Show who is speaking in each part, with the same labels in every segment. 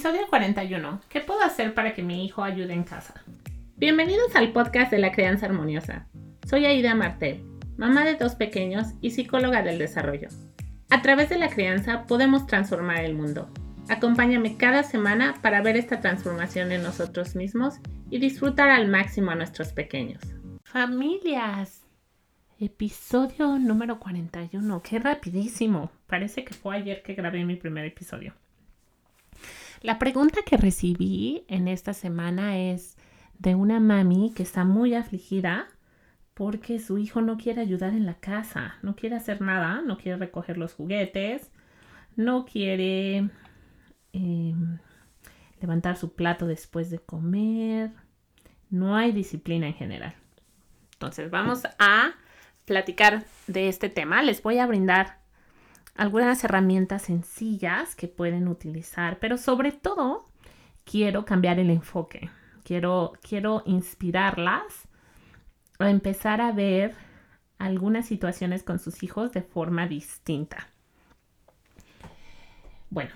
Speaker 1: Episodio 41. ¿Qué puedo hacer para que mi hijo ayude en casa? Bienvenidos al podcast de la crianza armoniosa. Soy Aida Martel, mamá de dos pequeños y psicóloga del desarrollo. A través de la crianza podemos transformar el mundo. Acompáñame cada semana para ver esta transformación en nosotros mismos y disfrutar al máximo a nuestros pequeños. Familias, episodio número 41. Qué rapidísimo. Parece que fue ayer que grabé mi primer episodio. La pregunta que recibí en esta semana es de una mami que está muy afligida porque su hijo no quiere ayudar en la casa, no quiere hacer nada, no quiere recoger los juguetes, no quiere em, levantar su plato después de comer, no hay disciplina en general. Entonces vamos a platicar de este tema. Les voy a brindar algunas herramientas sencillas que pueden utilizar, pero sobre todo quiero cambiar el enfoque. Quiero, quiero inspirarlas a empezar a ver algunas situaciones con sus hijos de forma distinta. Bueno,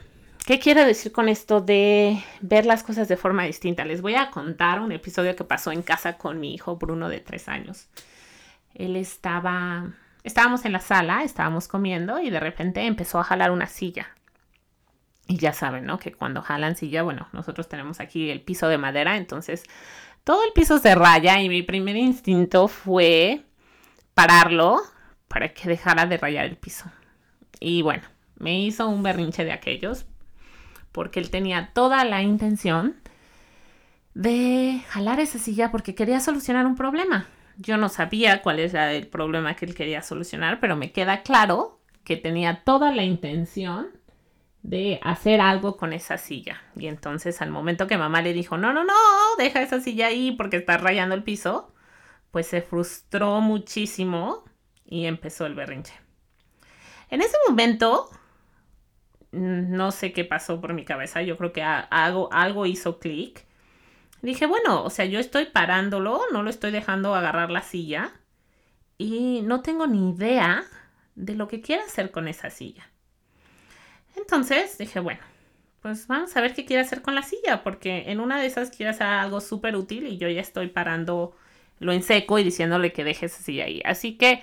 Speaker 1: ¿qué quiero decir con esto de ver las cosas de forma distinta? Les voy a contar un episodio que pasó en casa con mi hijo Bruno de tres años. Él estaba Estábamos en la sala, estábamos comiendo y de repente empezó a jalar una silla. Y ya saben, ¿no? Que cuando jalan silla, bueno, nosotros tenemos aquí el piso de madera, entonces todo el piso se raya y mi primer instinto fue pararlo para que dejara de rayar el piso. Y bueno, me hizo un berrinche de aquellos porque él tenía toda la intención de jalar esa silla porque quería solucionar un problema. Yo no sabía cuál era el problema que él quería solucionar, pero me queda claro que tenía toda la intención de hacer algo con esa silla. Y entonces al momento que mamá le dijo, no, no, no, deja esa silla ahí porque está rayando el piso, pues se frustró muchísimo y empezó el berrinche. En ese momento, no sé qué pasó por mi cabeza, yo creo que algo, algo hizo clic Dije, bueno, o sea, yo estoy parándolo, no lo estoy dejando agarrar la silla y no tengo ni idea de lo que quiere hacer con esa silla. Entonces dije, bueno, pues vamos a ver qué quiere hacer con la silla, porque en una de esas quiere hacer algo súper útil y yo ya estoy parando lo en seco y diciéndole que deje esa silla ahí. Así que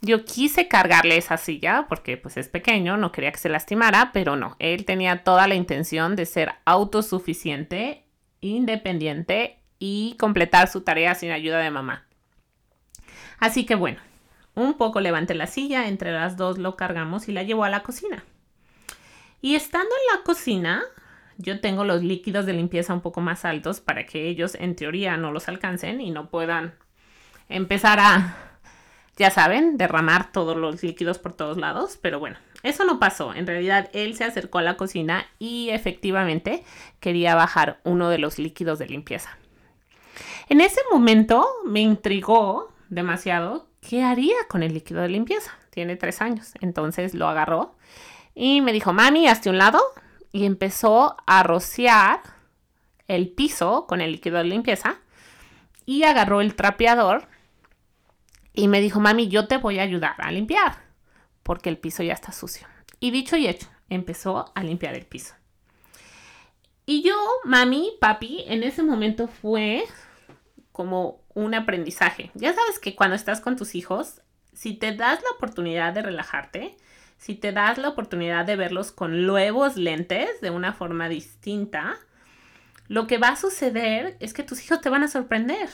Speaker 1: yo quise cargarle esa silla porque pues es pequeño, no quería que se lastimara, pero no, él tenía toda la intención de ser autosuficiente independiente y completar su tarea sin ayuda de mamá. Así que bueno, un poco levanté la silla, entre las dos lo cargamos y la llevó a la cocina. Y estando en la cocina, yo tengo los líquidos de limpieza un poco más altos para que ellos en teoría no los alcancen y no puedan empezar a, ya saben, derramar todos los líquidos por todos lados. Pero bueno, eso no pasó. En realidad, él se acercó a la cocina y efectivamente quería bajar uno de los líquidos de limpieza. En ese momento me intrigó demasiado qué haría con el líquido de limpieza. Tiene tres años. Entonces lo agarró y me dijo, mami, hazte un lado. Y empezó a rociar el piso con el líquido de limpieza y agarró el trapeador y me dijo, mami, yo te voy a ayudar a limpiar porque el piso ya está sucio. Y dicho y hecho, empezó a limpiar el piso. Y yo, mami, papi, en ese momento fue como un aprendizaje. Ya sabes que cuando estás con tus hijos, si te das la oportunidad de relajarte, si te das la oportunidad de verlos con nuevos lentes de una forma distinta, lo que va a suceder es que tus hijos te van a sorprender.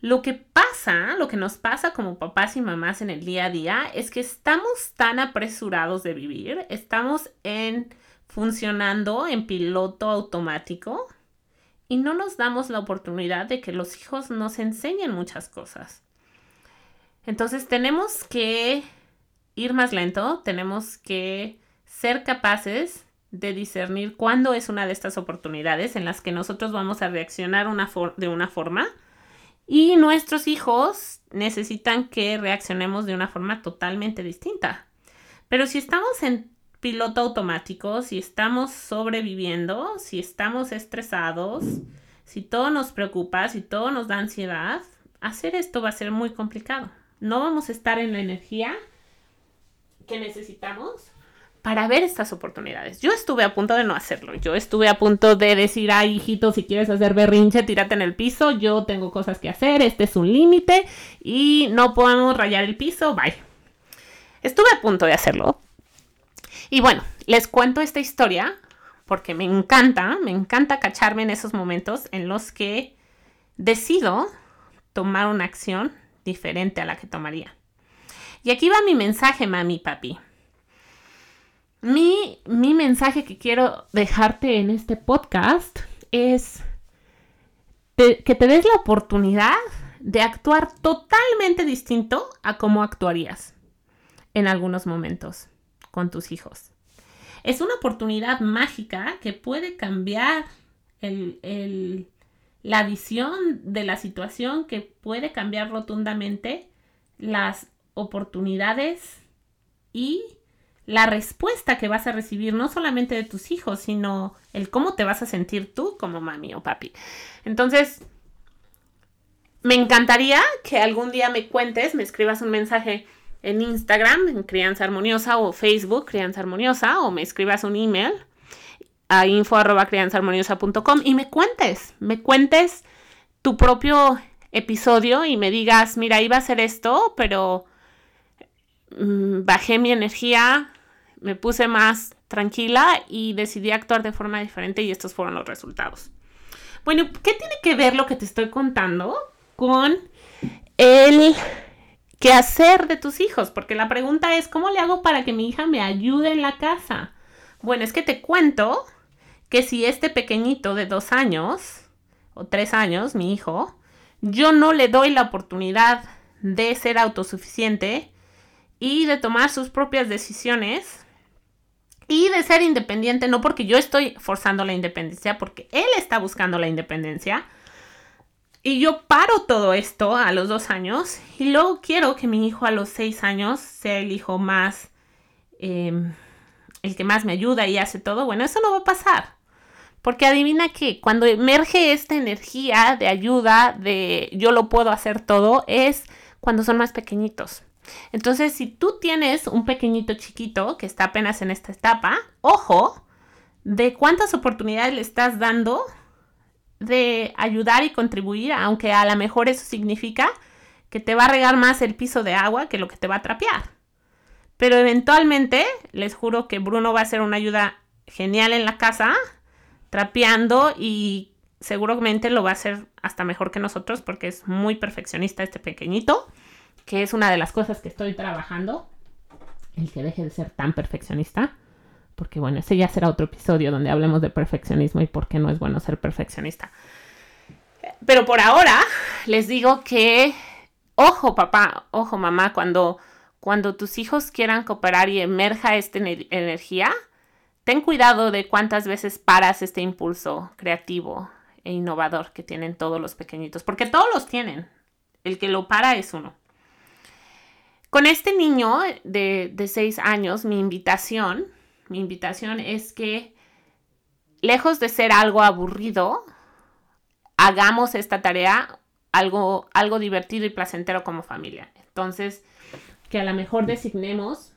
Speaker 1: Lo que pasa, lo que nos pasa como papás y mamás en el día a día es que estamos tan apresurados de vivir, estamos en funcionando en piloto automático y no nos damos la oportunidad de que los hijos nos enseñen muchas cosas. Entonces tenemos que ir más lento, tenemos que ser capaces de discernir cuándo es una de estas oportunidades en las que nosotros vamos a reaccionar de una forma y nuestros hijos necesitan que reaccionemos de una forma totalmente distinta. Pero si estamos en piloto automático, si estamos sobreviviendo, si estamos estresados, si todo nos preocupa, si todo nos da ansiedad, hacer esto va a ser muy complicado. No vamos a estar en la energía que necesitamos para ver estas oportunidades. Yo estuve a punto de no hacerlo. Yo estuve a punto de decir, ay, hijito, si quieres hacer berrinche, tírate en el piso. Yo tengo cosas que hacer. Este es un límite y no podemos rayar el piso. Bye. Estuve a punto de hacerlo. Y bueno, les cuento esta historia porque me encanta, me encanta cacharme en esos momentos en los que decido tomar una acción diferente a la que tomaría. Y aquí va mi mensaje, mami, papi. Mi, mi mensaje que quiero dejarte en este podcast es que te des la oportunidad de actuar totalmente distinto a cómo actuarías en algunos momentos con tus hijos. Es una oportunidad mágica que puede cambiar la visión de la situación, que puede cambiar rotundamente las oportunidades y la respuesta que vas a recibir, no solamente de tus hijos, sino el cómo te vas a sentir tú como mami o papi. Entonces, me encantaría que algún día me cuentes, me escribas un mensaje en Instagram, en Crianza Armoniosa, o Facebook, Crianza Armoniosa, o me escribas un email a info y me cuentes, me cuentes tu propio episodio y me digas, mira, iba a hacer esto, pero mm, bajé mi energía, me puse más tranquila y decidí actuar de forma diferente y estos fueron los resultados. Bueno, ¿qué tiene que ver lo que te estoy contando con el quehacer de tus hijos? Porque la pregunta es, ¿cómo le hago para que mi hija me ayude en la casa? Bueno, es que te cuento que si este pequeñito de dos años o tres años, mi hijo, yo no le doy la oportunidad de ser autosuficiente y de tomar sus propias decisiones, y de ser independiente, no porque yo estoy forzando la independencia, porque él está buscando la independencia. Y yo paro todo esto a los dos años y luego quiero que mi hijo a los seis años sea el hijo más, em, el que más me ayuda y hace todo. Bueno, eso no va a pasar. Porque adivina que cuando emerge esta energía de ayuda, de yo lo puedo hacer todo, es cuando son más pequeñitos. Entonces, si tú tienes un pequeñito chiquito que está apenas en esta etapa, ojo de cuántas oportunidades le estás dando de ayudar y contribuir, aunque a lo mejor eso significa que te va a regar más el piso de agua que lo que te va a trapear. Pero eventualmente, les juro que Bruno va a ser una ayuda genial en la casa, trapeando y seguramente lo va a hacer hasta mejor que nosotros porque es muy perfeccionista este pequeñito que es una de las cosas que estoy trabajando, el que deje de ser tan perfeccionista, porque bueno, ese ya será otro episodio donde hablemos de perfeccionismo y por qué no es bueno ser perfeccionista. Pero por ahora les digo que, ojo papá, ojo mamá, cuando, cuando tus hijos quieran cooperar y emerja esta energía, ten cuidado de cuántas veces paras este impulso creativo e innovador que tienen todos los pequeñitos, porque todos los tienen. El que lo para es uno. Con este niño de, seis años, mi invitación, mi invitación es que, lejos de ser algo aburrido, hagamos esta tarea algo, algo divertido y placentero como familia. Entonces, que a lo mejor designemos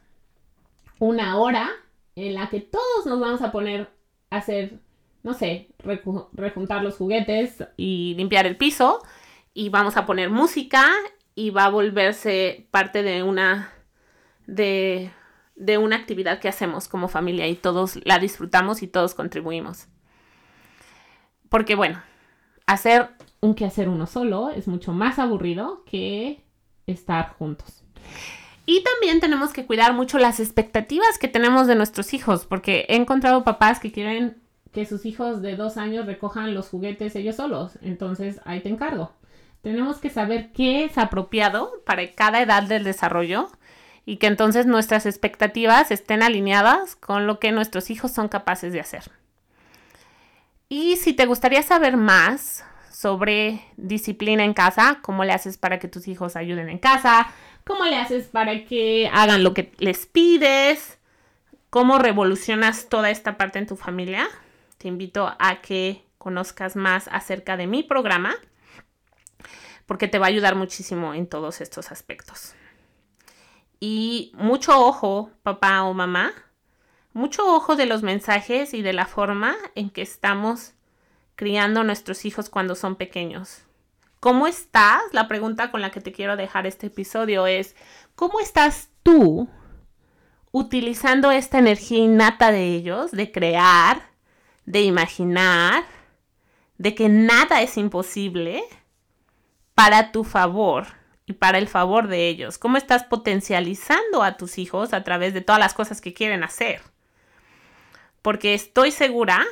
Speaker 1: una hora en la que todos nos vamos a poner a hacer, no sé, rejuntar los juguetes y limpiar el piso. Y vamos a poner música y va a volverse parte de una de, de una actividad que hacemos como familia y todos la disfrutamos y todos contribuimos. Porque bueno, hacer un quehacer uno solo es mucho más aburrido que estar juntos. Y también tenemos que cuidar mucho las expectativas que tenemos de nuestros hijos, porque he encontrado papás que quieren que sus hijos de dos años recojan los juguetes ellos solos. Entonces, ahí te encargo. Tenemos que saber qué es apropiado para cada edad del desarrollo y que entonces nuestras expectativas estén alineadas con lo que nuestros hijos son capaces de hacer. Y si te gustaría saber más sobre disciplina en casa, cómo le haces para que tus hijos ayuden en casa, cómo le haces para que hagan lo que les pides, cómo revolucionas toda esta parte en tu familia, te invito a que conozcas más acerca de mi programa porque te va a ayudar muchísimo en todos estos aspectos. Y mucho ojo, papá o mamá, mucho ojo de los mensajes y de la forma en que estamos criando a nuestros hijos cuando son pequeños. ¿Cómo estás? La pregunta con la que te quiero dejar este episodio es, ¿cómo estás tú utilizando esta energía innata de ellos, de crear, de imaginar, de que nada es imposible para tu favor y para el favor de ellos? ¿Cómo estás potencializando a tus hijos a través de todas las cosas que quieren hacer? Porque estoy segura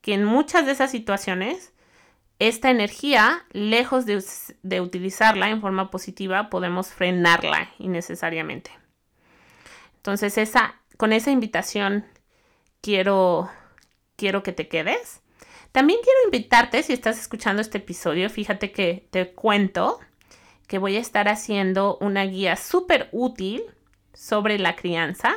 Speaker 1: que en muchas de esas situaciones, esta energía, lejos de, utilizarla en forma positiva, podemos frenarla innecesariamente. Entonces, esa, con esa invitación quiero, quiero que te quedes. También quiero invitarte, si estás escuchando este episodio, fíjate que te cuento que voy a estar haciendo una guía súper útil sobre la crianza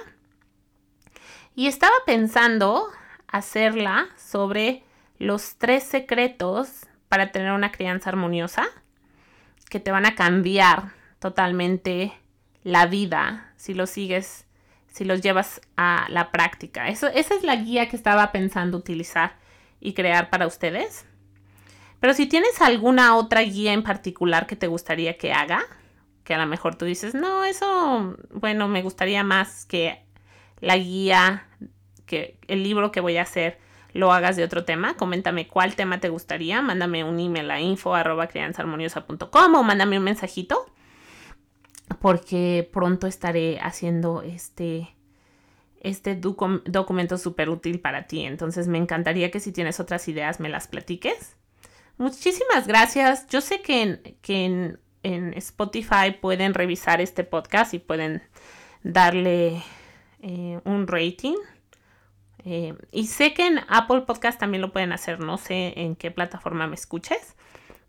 Speaker 1: y estaba pensando hacerla sobre los tres secretos para tener una crianza armoniosa que te van a cambiar totalmente la vida si los sigues, si los llevas a la práctica. Eso, esa es la guía que estaba pensando utilizar y crear para ustedes. Pero si tienes alguna otra guía en particular que te gustaría que haga, que a lo mejor tú dices, no, eso, bueno, me gustaría más que la guía, que el libro que voy a hacer lo hagas de otro tema, coméntame cuál tema te gustaría, mándame un email a info o mándame un mensajito porque pronto estaré haciendo este, este documento súper útil para ti. Entonces me encantaría que si tienes otras ideas me las platiques. Muchísimas gracias. Yo sé que en, que en Spotify pueden revisar este podcast y pueden darle eh, un rating. Eh, y sé que en Apple Podcast también lo pueden hacer, no sé en qué plataforma me escuches.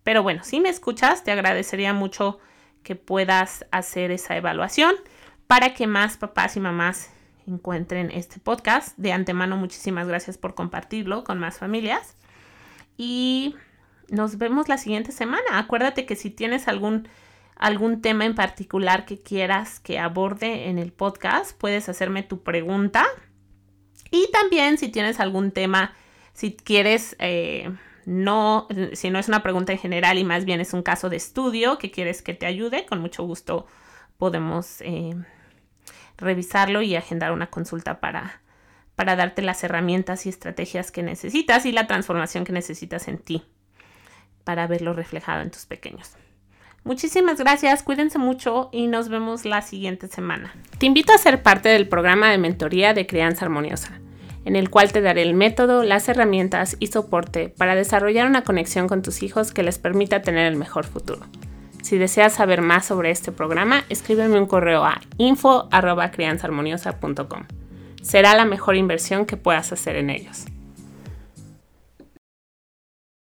Speaker 1: Pero bueno, si me escuchas, te agradecería mucho que puedas hacer esa evaluación para que más papás y mamás encuentren este podcast. De antemano, muchísimas gracias por compartirlo con más familias. Y nos vemos la siguiente semana. Acuérdate que si tienes algún algún tema en particular que quieras que aborde en el podcast, puedes hacerme tu pregunta. Y también si tienes algún tema, si quieres, eh, no, si no es una pregunta en general y más bien es un caso de estudio que quieres que te ayude, con mucho gusto podemos eh, revisarlo y agendar una consulta para, para darte las herramientas y estrategias que necesitas y la transformación que necesitas en ti para verlo reflejado en tus pequeños. Muchísimas gracias, cuídense mucho y nos vemos la siguiente semana. Te invito a ser parte del programa de mentoría de crianza armoniosa, en el cual te daré el método, las herramientas y soporte para desarrollar una conexión con tus hijos que les permita tener el mejor futuro. Si deseas saber más sobre este programa, escríbeme un correo a info.crianzaarmoniosa.com. Será la mejor inversión que puedas hacer en ellos.